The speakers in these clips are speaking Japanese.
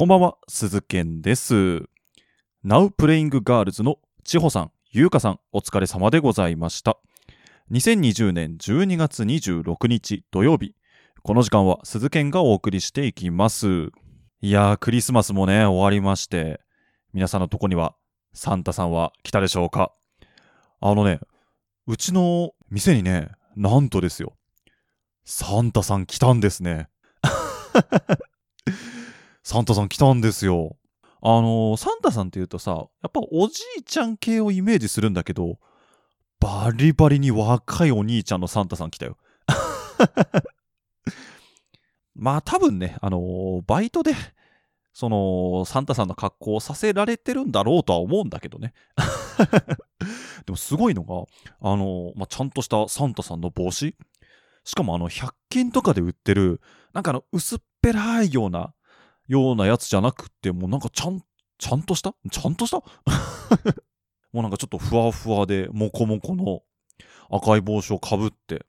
こんばんは、鈴健です。Now Playing Girls の千穂さん、ゆうかさん、お疲れ様でございました。2020年12月26日土曜日、この時間は鈴健がお送りしていきます。いやー、クリスマスもね、終わりまして、皆さんのとこにはサンタさんは来たでしょうか？あのね、うちの店にね、なんとですよ、サンタさん来たんですね。サンタさん来たんですよ。あのーサンタさんって言うとさ、やっぱおじいちゃん系をイメージするんだけど、バリバリに若いお兄ちゃんのサンタさん来たよ。まあ多分ね、あのーバイトで、その、サンタさんの格好をさせられてるんだろうとは思うんだけどね。でもすごいのが、あのーまあ、ちゃんとしたサンタさんの帽子しかもあの、100均とかで売ってる、なんかあの、薄っぺらいような、ようなやつじゃなくて、もうなんかちゃん、ちゃんとした？ちゃんとした？もうなんかちょっとふわふわで、もこもこの赤い帽子をかぶって、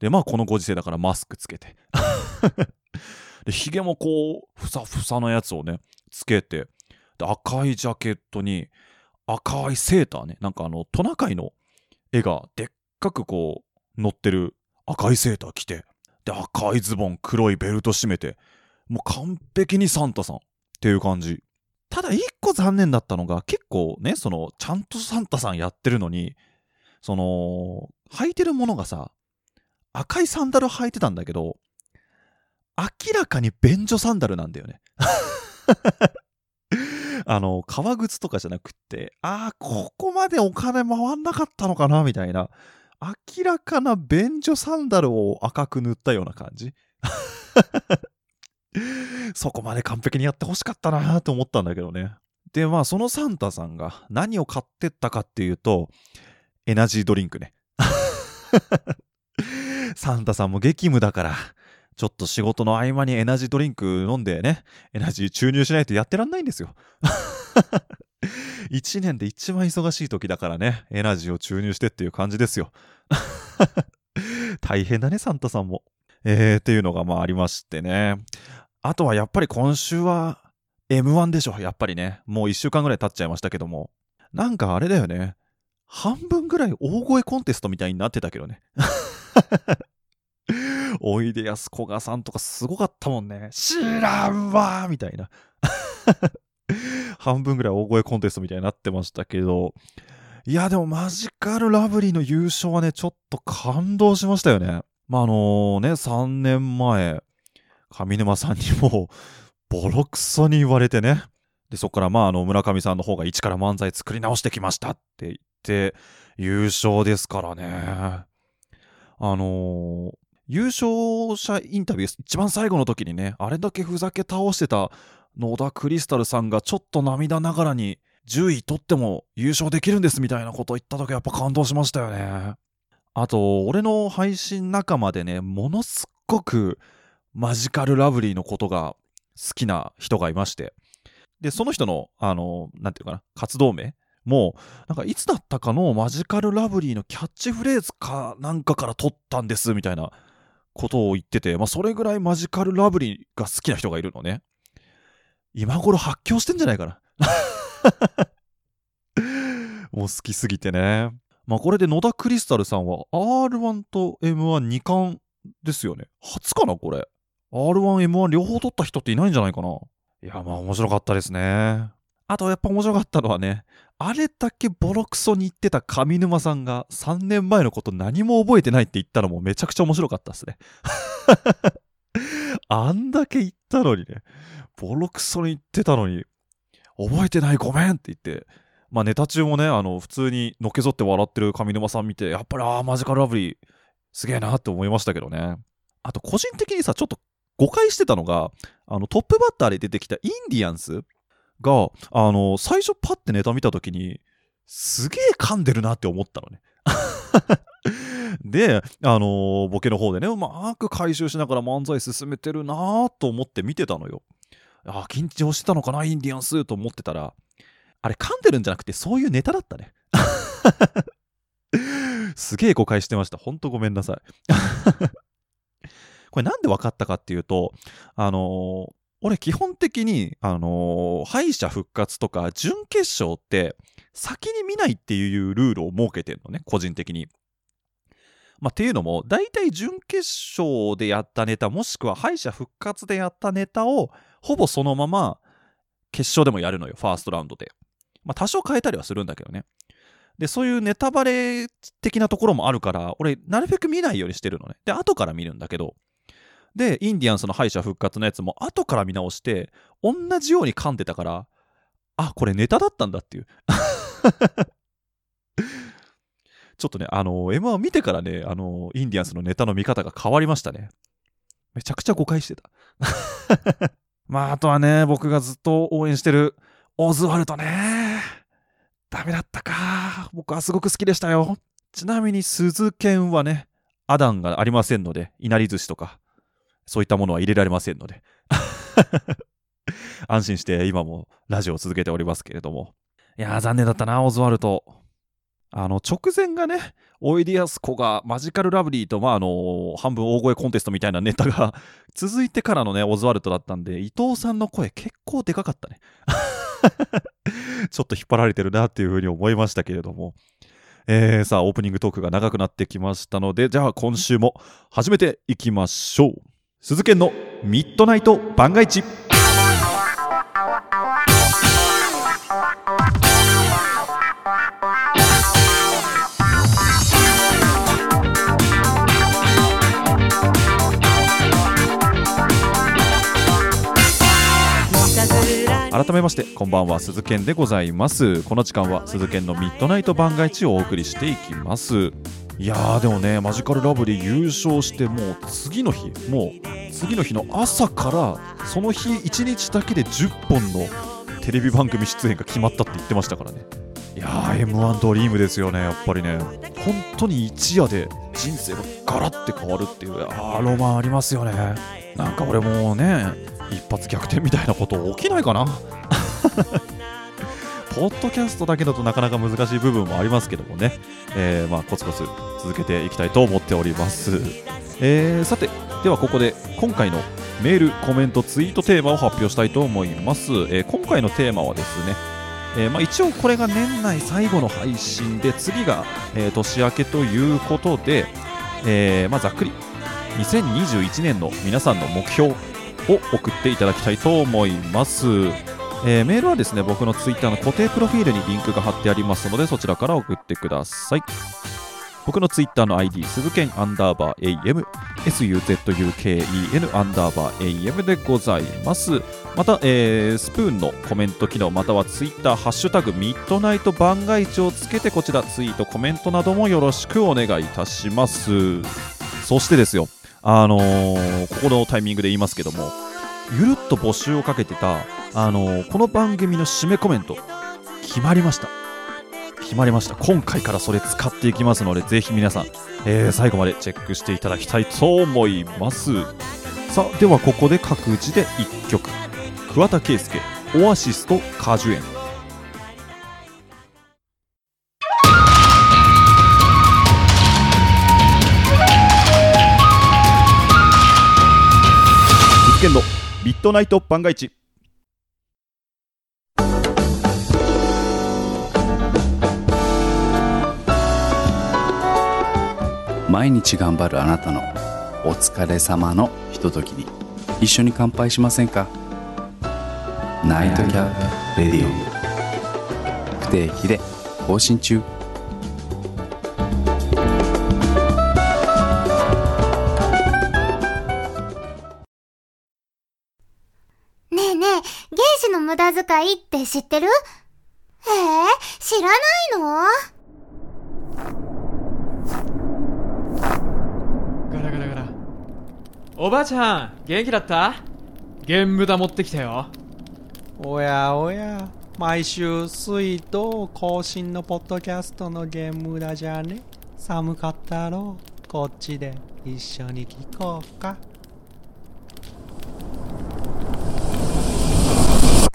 で、まあこのご時世だからマスクつけて。で、髭もこう、ふさふさのやつをね、つけて、で、赤いジャケットに、赤いセーターね、なんかあの、トナカイの絵がでっかくこう、乗ってる赤いセーター着て、で、赤いズボン、黒いベルト締めて、もう完璧にサンタさんっていう感じ。ただ一個残念だったのが、結構ね、その、ちゃんとサンタさんやってるのに、その、履いてるものがさ、赤いサンダル履いてたんだけど、明らかに便所サンダルなんだよね。あの、革靴とかじゃなくって、ああ、ここまでお金回んなかったのかなみたいな。明らかな便所サンダルを赤く塗ったような感じ。そこまで完璧にやってほしかったなと思ったんだけどね。で、まあ、そのサンタさんが何を買ってったかっていうと、エナジードリンクね。サンタさんも激務だから、ちょっと仕事の合間にエナジードリンク飲んでね、エナジー注入しないとやってらんないんですよ。一年で一番忙しい時だからね、エナジーを注入してっていう感じですよ。大変だね、サンタさんも。えー、っていうのがまあありましてね。あとはやっぱり今週は M1 でしょ、やっぱりね。もう一週間ぐらい経っちゃいましたけども。なんかあれだよね。半分ぐらい大声コンテストみたいになってたけどね。おいでやすこがさんとかすごかったもんね。知らんわみたいな。半分ぐらい大声コンテストみたいになってましたけど。いや、でもマジカルラブリーの優勝はね、ちょっと感動しましたよね。まあ、あのね、3年前、上沼さんにもボロクソに言われてね。で、そこからまあ、あの、村上さんの方が一から漫才作り直してきましたって言って、優勝ですからね。あのー優勝者インタビュー、一番最後の時にね、あれだけふざけ倒してた野田クリスタルさんがちょっと涙ながらに10位取っても優勝できるんですみたいなこと言った時やっぱ感動しましたよね。あと、俺の配信仲間でね、ものすっごくマジカルラブリーのことが好きな人がいまして。で、その人の、あの、なんていうかな、活動名もう、なんかいつだったかのマジカルラブリーのキャッチフレーズかなんかから取ったんですみたいなことを言ってて、まあそれぐらいマジカルラブリーが好きな人がいるのね。今頃発狂してんじゃないかな。もう好きすぎてね。まあこれで野田クリスタルさんは R1 と M12 冠ですよね。初かなこれ。R1、M1 両方取った人っていないんじゃないかな。いや、まあ面白かったですね。あとやっぱ面白かったのはね、あれだけボロクソに言ってた上沼さんが3年前のこと何も覚えてないって言ったのもめちゃくちゃ面白かったですね。あんだけ言ったのにね、ボロクソに言ってたのに、覚えてないごめんって言って、まあネタ中もね、あの、普通にのけぞって笑ってる上沼さん見て、やっぱりああ、マジカルラブリー、すげえなって思いましたけどね。あと個人的にさ、ちょっと誤解してたのが、あの、トップバッターで出てきたインディアンスが、あの、最初パッてネタ見たときに、すげえ噛んでるなって思ったのね。で、あのボケの方でね、うまく回収しながら漫才進めてるなと思って見てたのよ。あ、緊張してたのかな、インディアンスと思ってたら、あれ噛んでるんじゃなくて、そういうネタだったね。すげえ誤解してました。ほんとごめんなさい。これなんで分かったかっていうと、あの俺基本的に、あのー敗者復活とか準決勝って先に見ないっていうルールを設けてるのね、個人的に。まあ、っていうのも、大体準決勝でやったネタ、もしくは敗者復活でやったネタを、ほぼそのまま決勝でもやるのよ、ファーストラウンドで。まあ、多少変えたりはするんだけどね。で、そういうネタバレ的なところもあるから、俺、なるべく見ないようにしてるのね。で、後から見るんだけど、で、インディアンスの敗者復活のやつも後から見直して、同じように噛んでたから、あ、これネタだったんだっていう。ちょっとね、あの、M1 見てからね、あの、インディアンスのネタの見方が変わりましたね。めちゃくちゃ誤解してた。まあ、あとはね、僕がずっと応援してるオズワルドね。ダメだったか。僕はすごく好きでしたよ。ちなみに、鈴剣はね、アダンがありませんので、いなり寿司とか、そういったものは入れられませんので。安心して今もラジオを続けておりますけれども。いやー、残念だったな、オズワルド。あの、直前がね、おいでやすこがマジカルラブリーと、まあ、あの、半分大声コンテストみたいなネタが 続いてからのね、オズワルドだったんで、伊藤さんの声結構でかかったね。ちょっと引っ張られてるなっていうふうに思いましたけれども。えー、さあ、オープニングトークが長くなってきましたので、じゃあ今週も始めていきましょう。鈴研のミッドナイト番外地。改めましてこんばんは鈴研でございますこの時間は鈴研のミッドナイト番外地をお送りしていきますいやーでもねマジカルラブリー優勝してもう次の日もう次の日の朝からその日1日だけで10本のテレビ番組出演が決まったって言ってましたからね。いやー M1 ドリームですよねやっぱりね。本当に一夜で人生がガラッて変わるっていうあーロマンありますよね。なんか俺もうね一発逆転みたいなこと起きないかな。ポッドキャストだけだとなかなか難しい部分もありますけどもね、えーまあ、コツコツ続けていきたいと思っております、えーさてではここで今回のメールコメントツイートテーマを発表したいと思います、えー今回のテーマはですねえーまあ、一応これが年内最後の配信で次が、えー年明けということで、えーまあ、ざっくり2021年の皆さんの目標を送っていただきたいと思います、えーメールはですね僕のツイッターの固定プロフィールにリンクが貼ってありますのでそちらから送ってください。僕のツイッターの ID 鈴剣アンダーバー AM SUZUKEN アンダーバー AM でございます。また、えースプーンのコメント機能またはツイッターハッシュタグミッドナイト番外地をつけてこちらツイートコメントなどもよろしくお願いいたします。そしてですよあのーここのタイミングで言いますけどもゆるっと募集をかけてた、あのこの番組の締めコメント決まりました。決まりました。今回からそれ使っていきますのでぜひ皆さん、えー最後までチェックしていただきたいと思います。さあではここで各自で1曲。桑田佳祐オアシスと果樹園。実験のミッドナイト番外地毎日頑張るあなたのお疲れ様のひとときに。一緒に乾杯しませんか？ナイトキャップレディオ。不定期で更新中。ねえねえ、原子の無駄遣いって知ってる？えー、知らないのガラガラガラおばあちゃん元気だった？ゲームだ持ってきたよ。おやおや。毎週水と更新のポッドキャストのゲームだじゃね。寒かったろ。うこっちで一緒に聞こうか。あ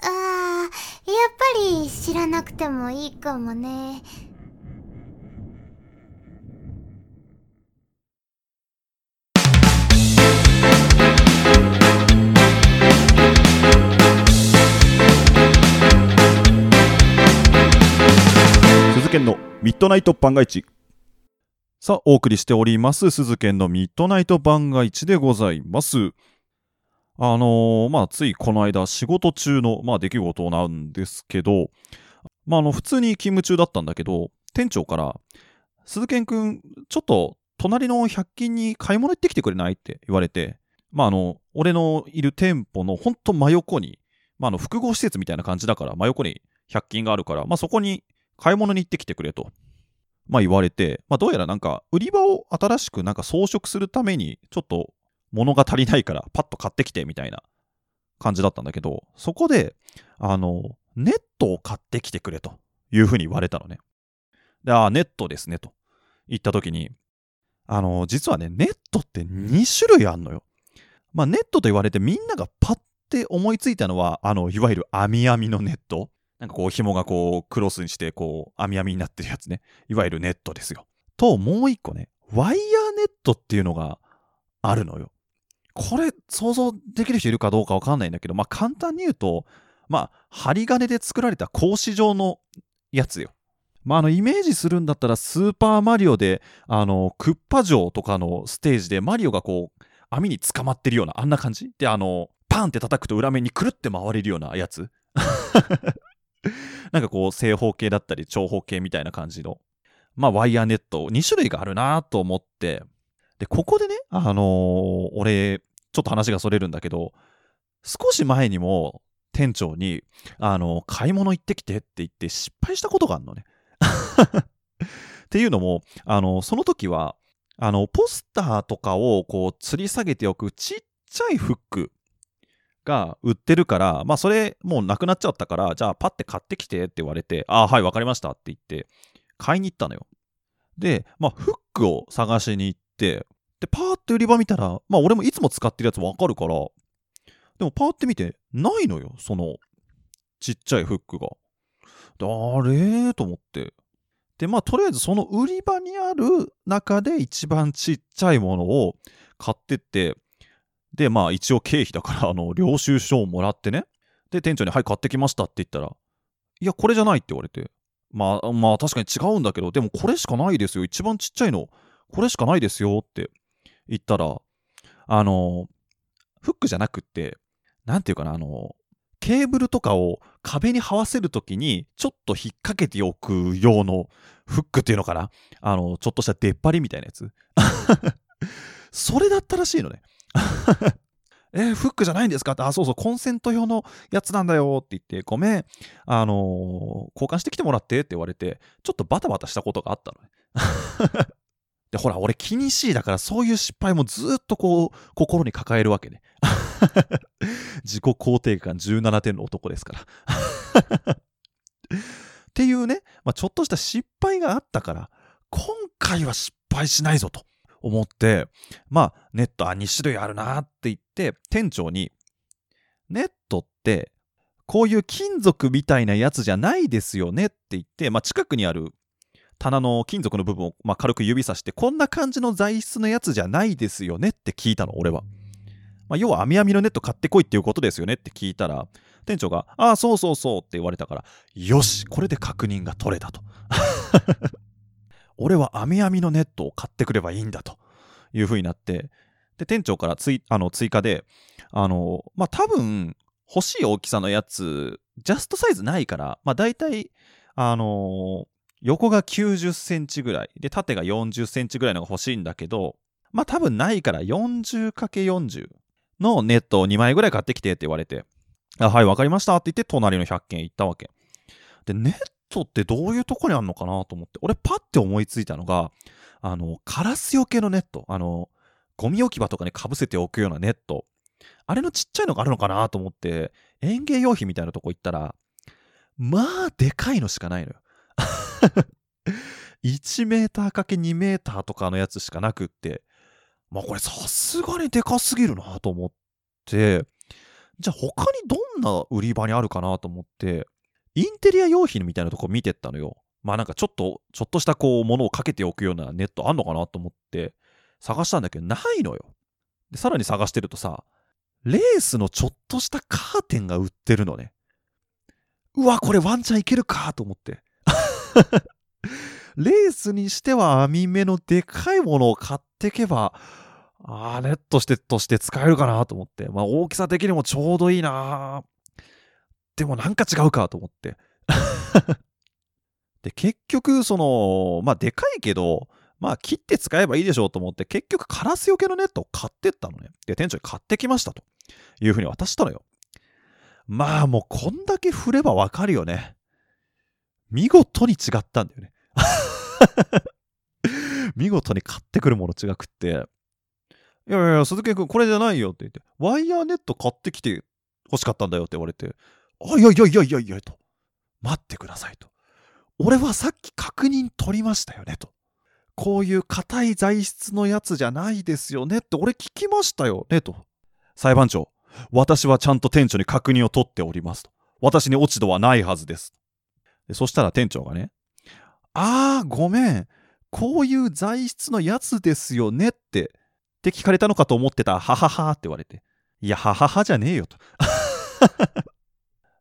ー、やっぱり知らなくてもいいかもね。鈴研のミッドナイト番外地。さあお送りしております鈴研のミッドナイト番外地でございます。あのーまあついこの間仕事中のまあ出来事なんですけどまああの普通に勤務中だったんだけど店長から鈴研くんちょっと隣の100均に買い物行ってきてくれない？って言われてまああの俺のいる店舗のほんと真横にまああの複合施設みたいな感じだから真横に100均があるからまあそこに買い物に行ってきてくれとまあ言われて、まあどうやらなんか売り場を新しくなんか装飾するためにちょっと物が足りないからパッと買ってきてみたいな感じだったんだけど、そこで、あの、ネットを買ってきてくれというふうに言われたのね。で、ああ、ネットですねと言った時に、あの、実はね、ネットって2種類あんのよ。まあネットと言われてみんながパッて思いついたのは、あの、いわゆる網網のネット。なんかこう紐がこうクロスにしてこう網網になってるやつね。いわゆるネットですよ。と、もう一個ね、ワイヤーネットっていうのがあるのよ。これ想像できる人いるかどうかわかんないんだけど、まあ簡単に言うと、まあ針金で作られた格子状のやつよ。まああのイメージするんだったらスーパーマリオであのクッパ城とかのステージでマリオがこう網に捕まってるようなあんな感じ？であのパンって叩くと裏面にくるって回れるようなやつ なんかこう正方形だったり長方形みたいな感じの。まあワイヤーネット2種類があるなと思って。でここでねあのー俺ちょっと話がそれるんだけど少し前にも店長にあの買い物行ってきてって言って失敗したことがあるのね。っていうのもあのその時はあのポスターとかをこう吊り下げておくちっちゃいフックが売ってるから、まあそれもうなくなっちゃったから、じゃあパッて買ってきてって言われて、ああ、はい、わかりましたって言って、買いに行ったのよ。で、まあフックを探しに行って、で、パーって売り場見たら、まあ俺もいつも使ってるやつわかるから、でもパーって見て、ないのよ、その、ちっちゃいフックが。であれと思って。で、まあとりあえずその売り場にある中で一番ちっちゃいものを買ってって、で、まあ一応経費だから、あの、領収書をもらってね。で、店長に、はい、買ってきましたって言ったら、いや、これじゃないって言われて。まあ、まあ確かに違うんだけど、でもこれしかないですよ。一番ちっちゃいの、これしかないですよって言ったら、あの、フックじゃなくって、なんていうかな、あの、ケーブルとかを壁に這わせるときに、ちょっと引っ掛けておく用のフックっていうのかなあの、ちょっとした出っ張りみたいなやつ。それだったらしいのね。えーフックじゃないんですか？って、あ、そうそう、コンセント用のやつなんだよって言って、ごめん、あのー交換してきてもらってって言われて、ちょっとバタバタしたことがあったのね。で、ほら、俺気にしいだから、そういう失敗もずっとこう、心に抱えるわけね。自己肯定感17点の男ですから。っていうね、まあ、ちょっとした失敗があったから、今回は失敗しないぞと思って、まあ、ネット、あ、2種類あるなって言って、店長に、ネットって、こういう金属みたいなやつじゃないですよねって言って、まあ、近くにある棚の金属の部分を、まあ、軽く指さして、こんな感じの材質のやつじゃないですよねって聞いたの、俺は。まあ、要は、網網のネット買ってこいっていうことですよねって聞いたら、店長が、ああ、そうそうそうって言われたから、よし、これで確認が取れたと。俺は網網のネットを買ってくればいいんだと。いうふうになって、で、店長から追あの追加で、あの、まあ、多分、欲しい大きさのやつ、ジャストサイズないから、まあ、大体、あの横が90センチぐらい、で、縦が40センチぐらいのが欲しいんだけど、まあ、多分ないから 40×40 のネットを2枚ぐらい買ってきてって言われて、あはい、わかりましたって言って、隣の100件行ったわけ。で、ネットってどういうとこにあるのかなと思って、俺パッて思いついたのが、あの、カラスよけのネット、あの、ゴミ置き場とかにかぶせておくようなネット、あれのちっちゃいのがあるのかなと思って、園芸用品みたいなとこ行ったら、まあ、でかいのしかないのよ。1メーターかけ2メーターとかのやつしかなくって、まあこれさすがにでかすぎるなと思って、じゃあ他にどんな売り場にあるかなと思って、インテリア用品みたいなとこ見てったのよ。まあなんかちょっと、ちょっとしたこう、ものをかけておくようなネットあんのかなと思って、探したんだけど、ないのよ。で、さらに探してるとさ、レースのちょっとしたカーテンが売ってるのね。うわ、これワンチャンいけるかと思って。レースにしては網目のでかいものを買ってけば、あーネットしてとして使えるかなと思って。まあ大きさ的にもちょうどいいなでもなんか違うかと思って。で、結局、その、まあでかいけど、まあ切って使えばいいでしょうと思って、結局カラスよけのネットを買ってったのね。で、店長に買ってきましたというふうに渡したのよ。まあもうこんだけ振ればわかるよね。見事に違ったんだよね。見事に買ってくるもの違くって、いやいや、鈴木君、これじゃないよって言って、ワイヤーネット買ってきて欲しかったんだよって言われて、あ、いやいやいやいやいや、と。待ってくださいと。俺はさっき確認取りましたよね、と。こういう硬い材質のやつじゃないですよねって俺聞きましたよね、と。裁判長、私はちゃんと店長に確認を取っておりますと。私に落ち度はないはずです。でそしたら店長がね、あー、ごめん。こういう材質のやつですよねって、って聞かれたのかと思ってた。はははって言われて。いや、はははじゃねえよと。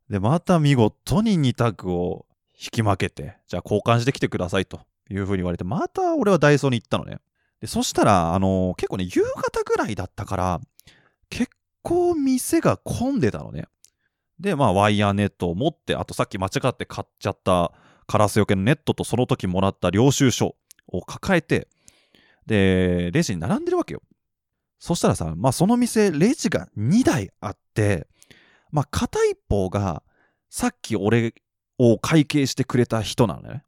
で、また見事に2択を引き負けて、じゃあ交換してきてくださいというふうに言われて、また俺はダイソーに行ったのね。で、そしたら、あの結構ね、夕方ぐらいだったから、結構店が混んでたのね。で、まあ、ワイヤーネットを持って、あとさっき間違って買っちゃったカラスよけのネットとその時もらった領収書を抱えて、で、レジに並んでるわけよ。そしたらさ、まあその店、レジが2台あって、まあ片一方が、さっき俺を会計してくれた人なのね。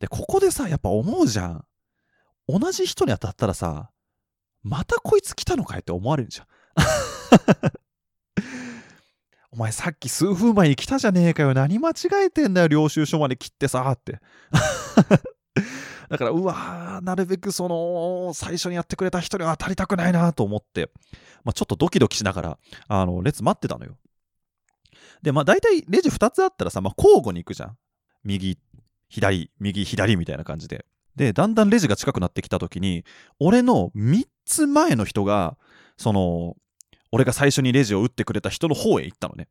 で、ここでさ、やっぱ思うじゃん。同じ人に当たったらさ、またこいつ来たのかいって思われるじゃん。お前さっき数分前に来たじゃねえかよ。何間違えてんだよ。領収書まで切ってさ、って。だから、うわー、なるべくその、最初にやってくれた人には当たりたくないなと思って、まあ、ちょっとドキドキしながら、あの、列待ってたのよ。で、まあ、大体レジ2つあったらさ、まあ、交互に行くじゃん。右、左、右、左みたいな感じで。で、だんだんレジが近くなってきた時に、俺の3つ前の人が、その、俺が最初にレジを打ってくれた人の方へ行ったのね。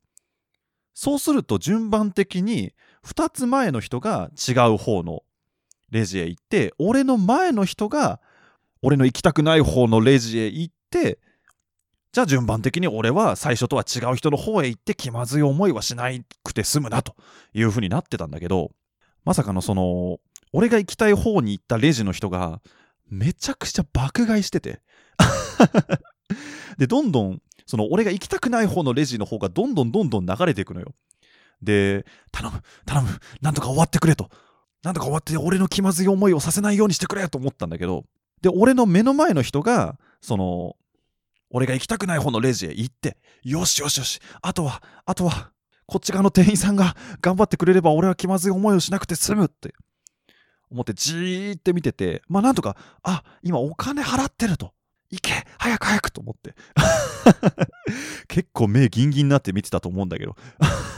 そうすると順番的に2つ前の人が違う方のレジへ行って、俺の前の人が俺の行きたくない方のレジへ行って、じゃあ順番的に俺は最初とは違う人の方へ行って気まずい思いはしなくて済むなという風になってたんだけど、まさかのその、俺が行きたい方に行ったレジの人がめちゃくちゃ爆買いしてて。で、どんどん、その俺が行きたくない方のレジの方がどんどんどんどん流れていくのよ。で、頼む、頼む、なんとか終わってくれと。なんとか終わって俺の気まずい思いをさせないようにしてくれと思ったんだけど、で、俺の目の前の人が、その、俺が行きたくない方のレジへ行って、よしよしよし、あとは、あとは、こっち側の店員さんが頑張ってくれれば俺は気まずい思いをしなくて済むって思ってじーって見てて、まあなんとか、あ、今お金払ってると。行け早く早くと思って。結構目ギンギンになって見てたと思うんだけど。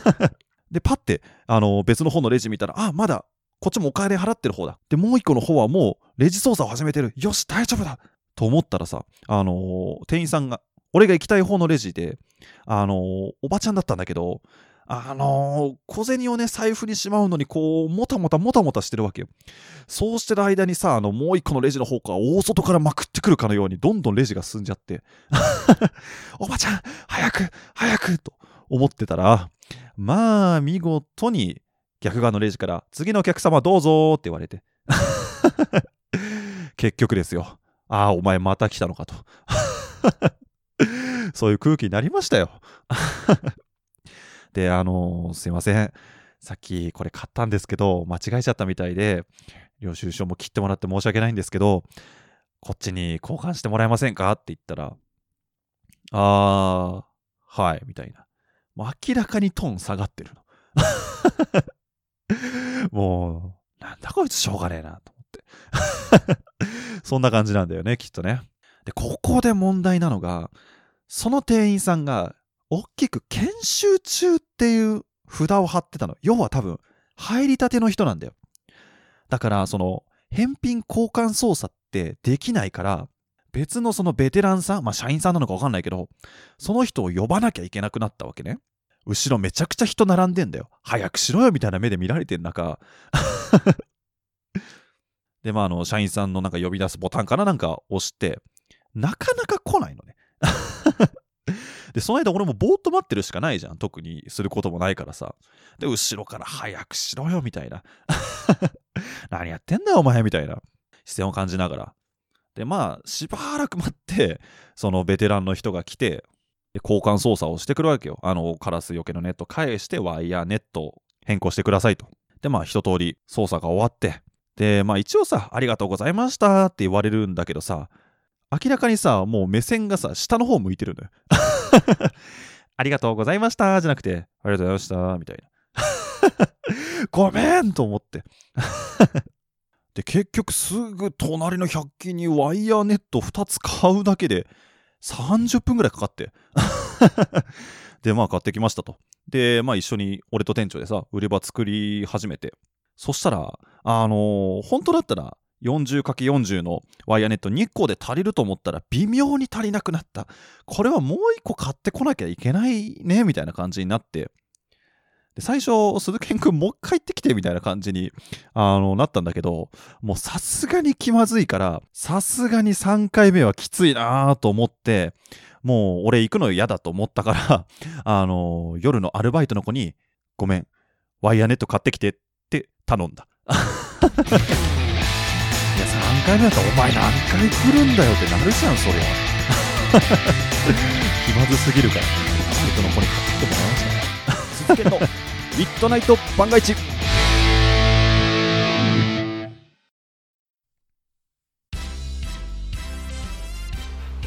で、パッて、あの、別の方のレジ見たら、あ、まだ、こっちもお金払ってる方だ。で、もう一個の方はもう、レジ操作を始めてる。よし、大丈夫だと思ったらさ、あのー店員さんが、俺が行きたい方のレジで、あのーおばちゃんだったんだけど、あのー小銭をね、財布にしまうのに、こう、もたもたもたもたしてるわけよ。そうしてる間にさ、あの、もう一個のレジの方から大外からまくってくるかのように、どんどんレジが進んじゃって、おばちゃん、早く、早くと思ってたら、まあ、見事に逆側のレジから、次のお客様どうぞって言われて。結局ですよ。ああ、お前また来たのかと。そういう空気になりましたよ。で、あのーすいません。さっきこれ買ったんですけど、間違えちゃったみたいで、領収書も切ってもらって申し訳ないんですけど、こっちに交換してもらえませんかって言ったら、あー、はい、みたいな。もう明らかにトーン下がってるの。もう、なんだこいつしょうがねえなと。そんな感じなんだよね、きっとね。で、ここで問題なのが、その店員さんが、大きく研修中っていう札を貼ってたの。要は多分、入りたての人なんだよ。だから、その、返品交換操作ってできないから、別のそのベテランさん、まあ社員さんなのかわかんないけど、その人を呼ばなきゃいけなくなったわけね。後ろめちゃくちゃ人並んでんだよ。早くしろよみたいな目で見られてん中、で、まあ、あの、社員さんのなんか呼び出すボタンかななんか押して、なかなか来ないのね。で、その間俺もぼーっと待ってるしかないじゃん。特にすることもないからさ。で、後ろから早くしろよ、みたいな。何やってんだよ、お前、みたいな視線を感じながら。で、まあ、しばらく待って、そのベテランの人が来て、で交換操作をしてくるわけよ。あの、カラスよけのネット返して、ワイヤーネット変更してくださいと。で、まあ、一通り操作が終わって、で、まあ、一応さ、ありがとうございましたって言われるんだけどさ、明らかにさ、もう目線がさ、下の方向いてるのよ。ありがとうございましたじゃなくて、ありがとうございましたみたいな。ごめんと思って。で、結局すぐ隣の100均にワイヤーネット2つ買うだけで30分ぐらいかかって。で、まあ買ってきましたと。で、まあ一緒に俺と店長でさ、売れ場作り始めて。そしたら、あのー本当だったら 40×40 のワイヤーネット2個で足りると思ったら微妙に足りなくなった。これはもう1個買ってこなきゃいけないね、みたいな感じになって。で最初、鈴賢くんもう一回行ってきてみたいな感じにあのなったんだけど、もうさすがに気まずいから、さすがに3回目はきついなと思って、もう俺行くの嫌だと思ったから、あの夜のアルバイトの子に、ごめん、ワイヤーネット買ってきてって頼んだ。いや、3回目だったらお前何回来るんだよってなるじゃん、そりゃ。気まずすぎるから、アルバイトの子に買ってもらいましたね。鈴研のミッドナイト万が一。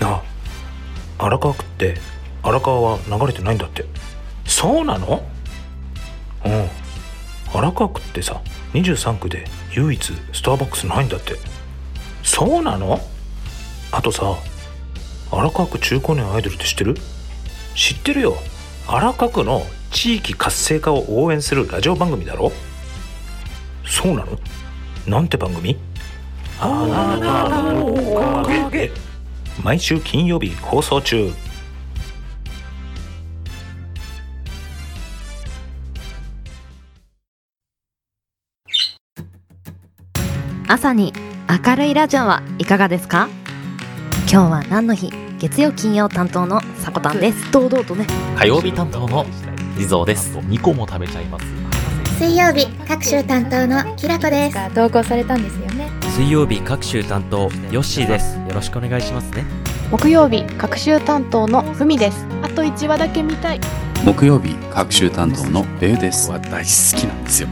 なあ荒川区って荒川は流れてないんだってそうなの？うん荒川区ってさ23区で唯一スターバックスないんだって。そうなの？あとさ荒川区中高年アイドルって知ってる？知ってるよ。荒川区の地域活性化を応援するラジオ番組だろ？そうなの？なんて番組？あなたのおかげ。で毎週金曜日放送中朝に明るいラジオはいかがですか？今日は何の日？月曜金曜担当のさこたんです。堂々とね。火曜日担当の地蔵です。2個も食べちゃいます。水曜日、各週担当のきらこです。投稿されたんですよね。水曜日各週担当ヨッシーです。よろしくお願いしますね。木曜日学習担当のふみです。あと1話だけ見たい。木曜日各週担当のベウです。は大好きなんですよ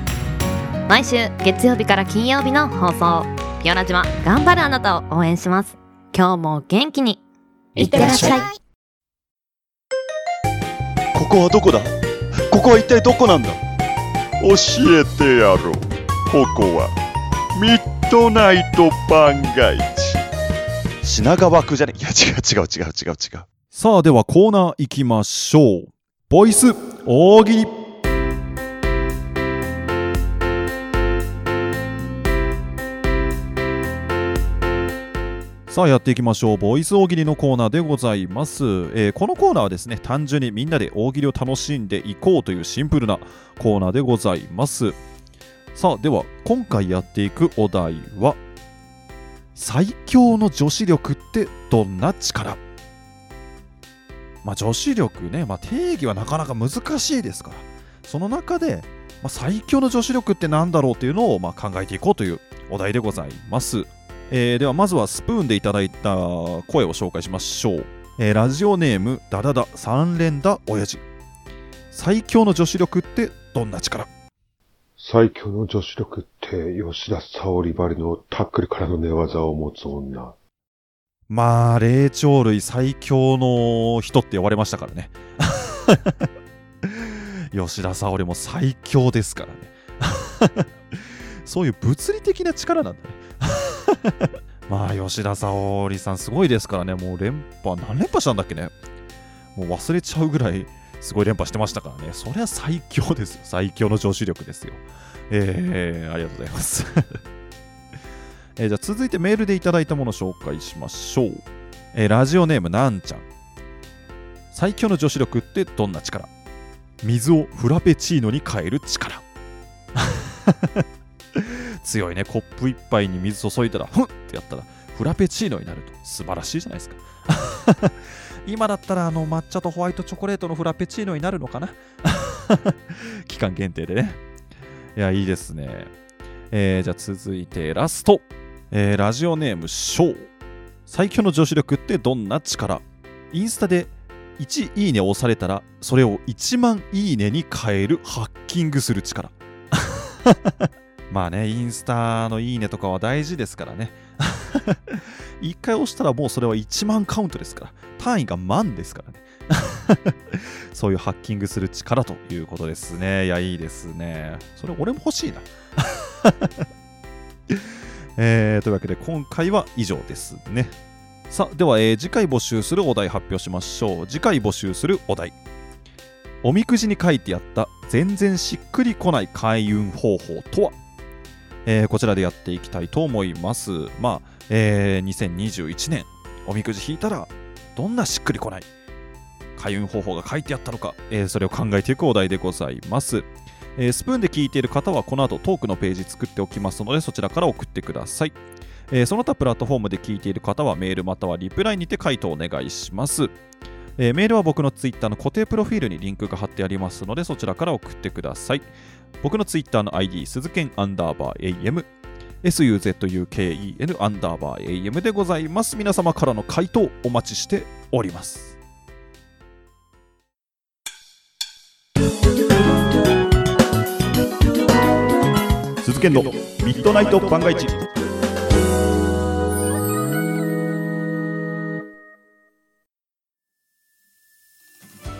毎週月曜日から金曜日の放送。ピオラジは頑張るあなたを応援します。今日も元気に。いってらっしゃい。ここはどこだ？ここは一体どこなんだ？教えてやろう。ここはミッドナイト番外地品川区じゃね？いや違う違う違う違う違う。さあではコーナー行きましょう。ボイス大喜利さあやっていきましょう。ボイス大喜利のコーナーでございます、えーこのコーナーはですね単純にみんなで大喜利を楽しんでいこうというシンプルなコーナーでございます。さあでは今回やっていくお題は最強の女子力ってどんな力？まあ女子力ね、まあ、定義はなかなか難しいですから。その中で、まあ、最強の女子力って何だろうっていうのをま考えていこうというお題でございます、えーではまずはスプーンでいただいた声を紹介しましょう、えーラジオネームダダダ三連打親父最強の女子力ってどんな力？最強の女子力って吉田沙保里ばりのタックルからの寝技を持つ女。まあ、霊長類最強の人って呼ばれましたからね。吉田沙保里も最強ですからね。そういう物理的な力なんだね。まあ、吉田沙保里さんすごいですからね。もう連覇、何連覇したんだっけね。もう忘れちゃうぐらいすごい連覇してましたからね。そりゃ最強ですよ。最強の女子力ですよ。えー、ありがとうございます。えーじゃあ続いてメールでいただいたもの紹介しましょう。えーラジオネームなんちゃん。最強の女子力ってどんな力？水をフラペチーノに変える力。強いね。コップ一杯に水注いだらふんってやったらフラペチーノになると。素晴らしいじゃないですか。今だったらあの抹茶とホワイトチョコレートのフラペチーノになるのかな？期間限定でね。いやいいですね。えー、じゃあ続いてラスト、えー、ラジオネームショー。最強の女子力ってどんな力？インスタで1いいね押されたらそれを1万いいねに変えるハッキングする力。まあねインスタのいいねとかは大事ですからね。1回押したらもうそれは1万カウントですから。単位が万ですからね。そういうハッキングする力ということですね。いやいいですね。それ俺も欲しいな。えー、というわけで今回は以上ですね。さあでは、えー、次回募集するお題発表しましょう。次回募集するお題。おみくじに書いてあった全然しっくりこない開運方法とは、えー、こちらでやっていきたいと思いますまあ、えー、2021年おみくじ引いたらどんなしっくりこない開運方法が書いてあったのか、えー、それを考えていくお題でございますえー、スプーンで聞いている方はこの後トークのページ作っておきますのでそちらから送ってください。えー、その他プラットフォームで聞いている方はメールまたはリプライにて回答お願いします。えー、メールは僕のツイッターの固定プロフィールにリンクが貼ってありますのでそちらから送ってください。僕のツイッターの ID、鈴剣アンダーバー AM、suzuken アンダーバー AM でございます。皆様からの回答お待ちしております。鈴研のミッドナイト番外地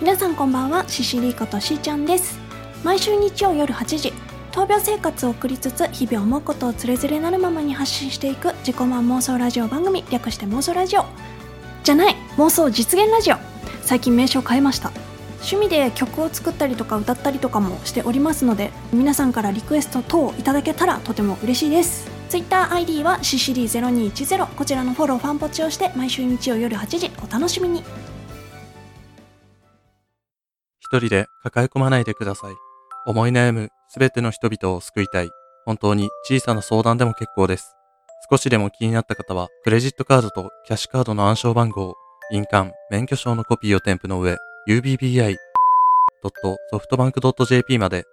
皆さんこんばんはシシリーことしーちゃんです毎週日曜夜8時闘病生活を送りつつ日々思うことをつれづれなるままに発信していく自己満妄想ラジオ番組略して妄想ラジオ。じゃない妄想実現ラジオ。最近名称変えました。趣味で曲を作ったりとか歌ったりとかもしておりますので皆さんからリクエスト等いただけたらとても嬉しいです。TwitterID はシシリ0210こちらのフォローファンポチをして毎週日曜夜8時お楽しみに。一人で抱え込まないでください。思い悩むすべての人々を救いたい本当に小さな相談でも結構です少しでも気になった方はクレジットカードとキャッシュカードの暗証番号印鑑免許証のコピーを添付の上 ubbi.softbank.jp まで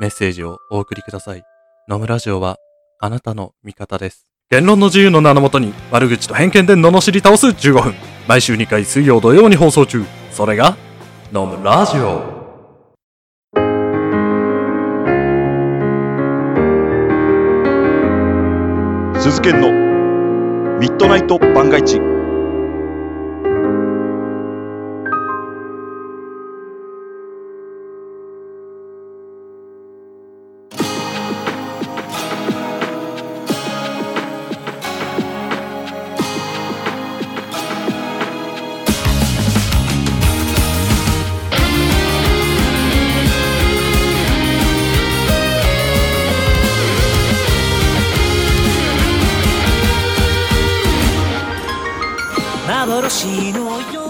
メッセージをお送りください。野村ジオはあなたの味方です。言論の自由の名のもとに悪口と偏見で罵り倒す15分。毎週2回水曜土曜に放送中。それが、野村ジオ。鈴研のミッドナイト万が一。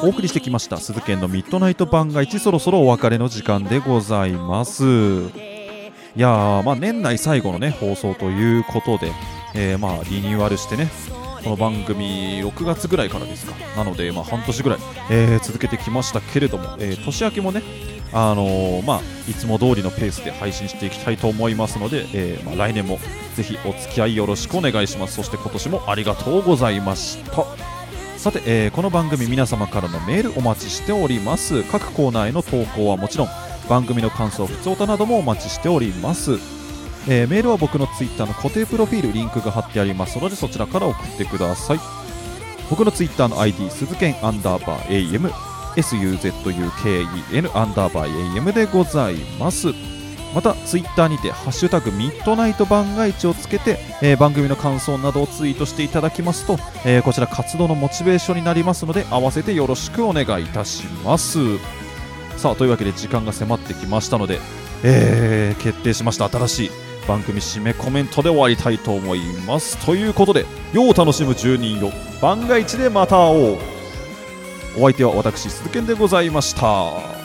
お送りしてきました鈴研のミッドナイト番外地そろそろお別れの時間でございます。いやーまあ年内最後のね放送ということで、えー、まあリニューアルしてねこの番組6月ぐらいからですか。なのでまあ半年ぐらい、えー、続けてきましたけれども、えー、年明けもねあのー、まあ、いつも通りのペースで配信していきたいと思いますので、えー、まあ、来年もぜひお付き合いよろしくお願いします。そして今年もありがとうございました。さて、えー、この番組皆様からのメールお待ちしております。各コーナーへの投稿はもちろん番組の感想ふつおたなどもお待ちしております、えー、メールは僕のツイッターの固定プロフィールリンクが貼ってあります。のでそちらから送ってください。僕のツイッターの ID 鈴剣アンダーバー AM SUZUKEN アンダーバー AM でございます。またツイッターにて「ハッシュタグミッドナイト番外地」をつけて、えー、番組の感想などをツイートしていただきますと、えー、こちら活動のモチベーションになりますので合わせてよろしくお願いいたします。さあというわけで時間が迫ってきましたので、えー、決定しました新しい番組締めコメントで終わりたいと思います。ということで世を楽しむ住人よ番外地でまた会おう。お相手は私鈴研でございました。